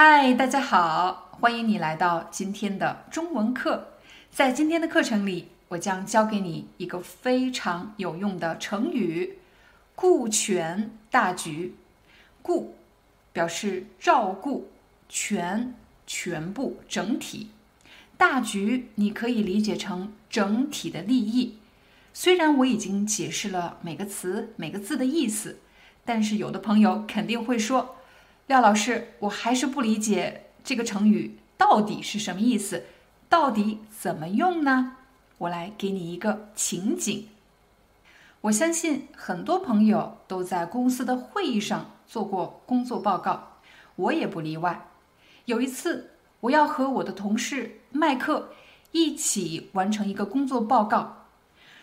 嗨，大家好，欢迎你来到今天的中文课。在今天的课程里，我将教给你一个非常有用的成语“顾全大局”。顾表示照顾，全全部整体，大局你可以理解成整体的利益。虽然我已经解释了每个词每个字的意思，但是有的朋友肯定会说。廖老师，我还是不理解这个成语到底是什么意思，到底怎么用呢？我来给你一个情景。我相信很多朋友都在公司的会议上做过工作报告，我也不例外。有一次，我要和我的同事麦克一起完成一个工作报告，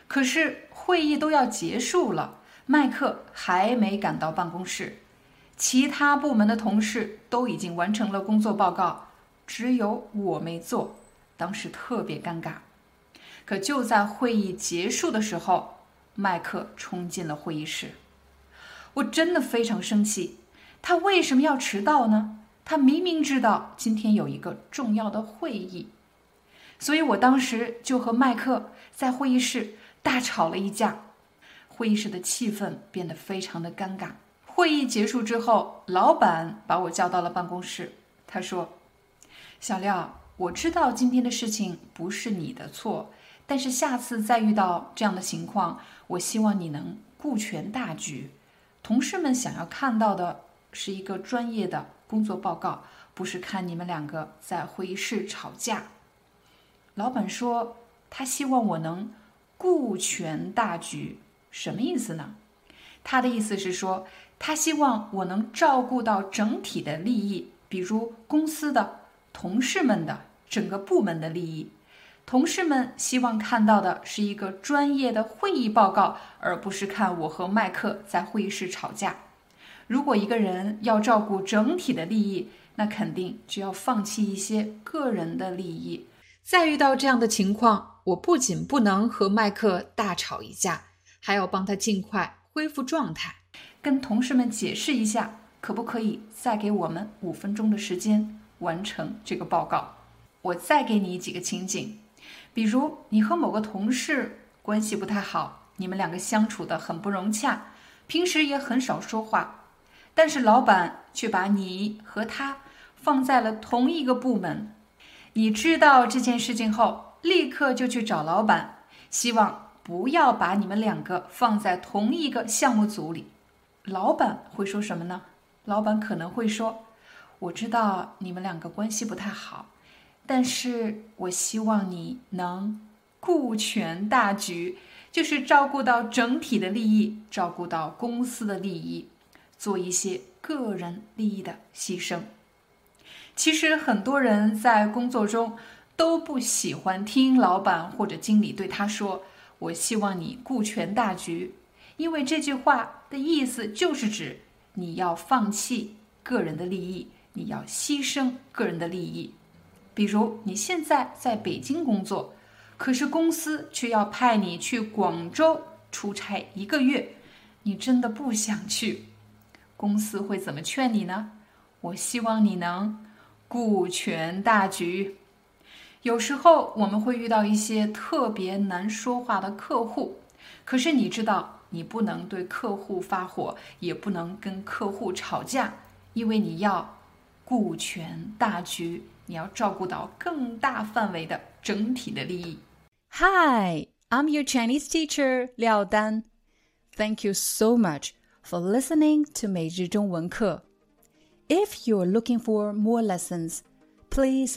可是会议都要结束了，麦克还没赶到办公室。其他部门的同事都已经完成了工作报告，只有我没做，当时特别尴尬。可就在会议结束的时候，麦克冲进了会议室，我真的非常生气。他为什么要迟到呢？他明明知道今天有一个重要的会议，所以我当时就和麦克在会议室大吵了一架，会议室的气氛变得非常的尴尬。会议结束之后，老板把我叫到了办公室。他说：“小廖，我知道今天的事情不是你的错，但是下次再遇到这样的情况，我希望你能顾全大局。同事们想要看到的是一个专业的工作报告，不是看你们两个在会议室吵架。”老板说：“他希望我能顾全大局，什么意思呢？他的意思是说。”他希望我能照顾到整体的利益，比如公司的、同事们的、整个部门的利益。同事们希望看到的是一个专业的会议报告，而不是看我和麦克在会议室吵架。如果一个人要照顾整体的利益，那肯定就要放弃一些个人的利益。再遇到这样的情况，我不仅不能和麦克大吵一架，还要帮他尽快恢复状态。跟同事们解释一下，可不可以再给我们五分钟的时间完成这个报告？我再给你几个情景，比如你和某个同事关系不太好，你们两个相处的很不融洽，平时也很少说话，但是老板却把你和他放在了同一个部门。你知道这件事情后，立刻就去找老板，希望不要把你们两个放在同一个项目组里。老板会说什么呢？老板可能会说：“我知道你们两个关系不太好，但是我希望你能顾全大局，就是照顾到整体的利益，照顾到公司的利益，做一些个人利益的牺牲。”其实很多人在工作中都不喜欢听老板或者经理对他说：“我希望你顾全大局。”因为这句话的意思就是指你要放弃个人的利益，你要牺牲个人的利益。比如你现在在北京工作，可是公司却要派你去广州出差一个月，你真的不想去，公司会怎么劝你呢？我希望你能顾全大局。有时候我们会遇到一些特别难说话的客户，可是你知道。你不能对客户发火，也不能跟客户吵架，因为你要顾全大局，你要照顾到更大范围的整体的利益。Hi, I'm your Chinese teacher 廖丹。Thank you so much for listening to 每日中文课。If you're looking for more lessons, please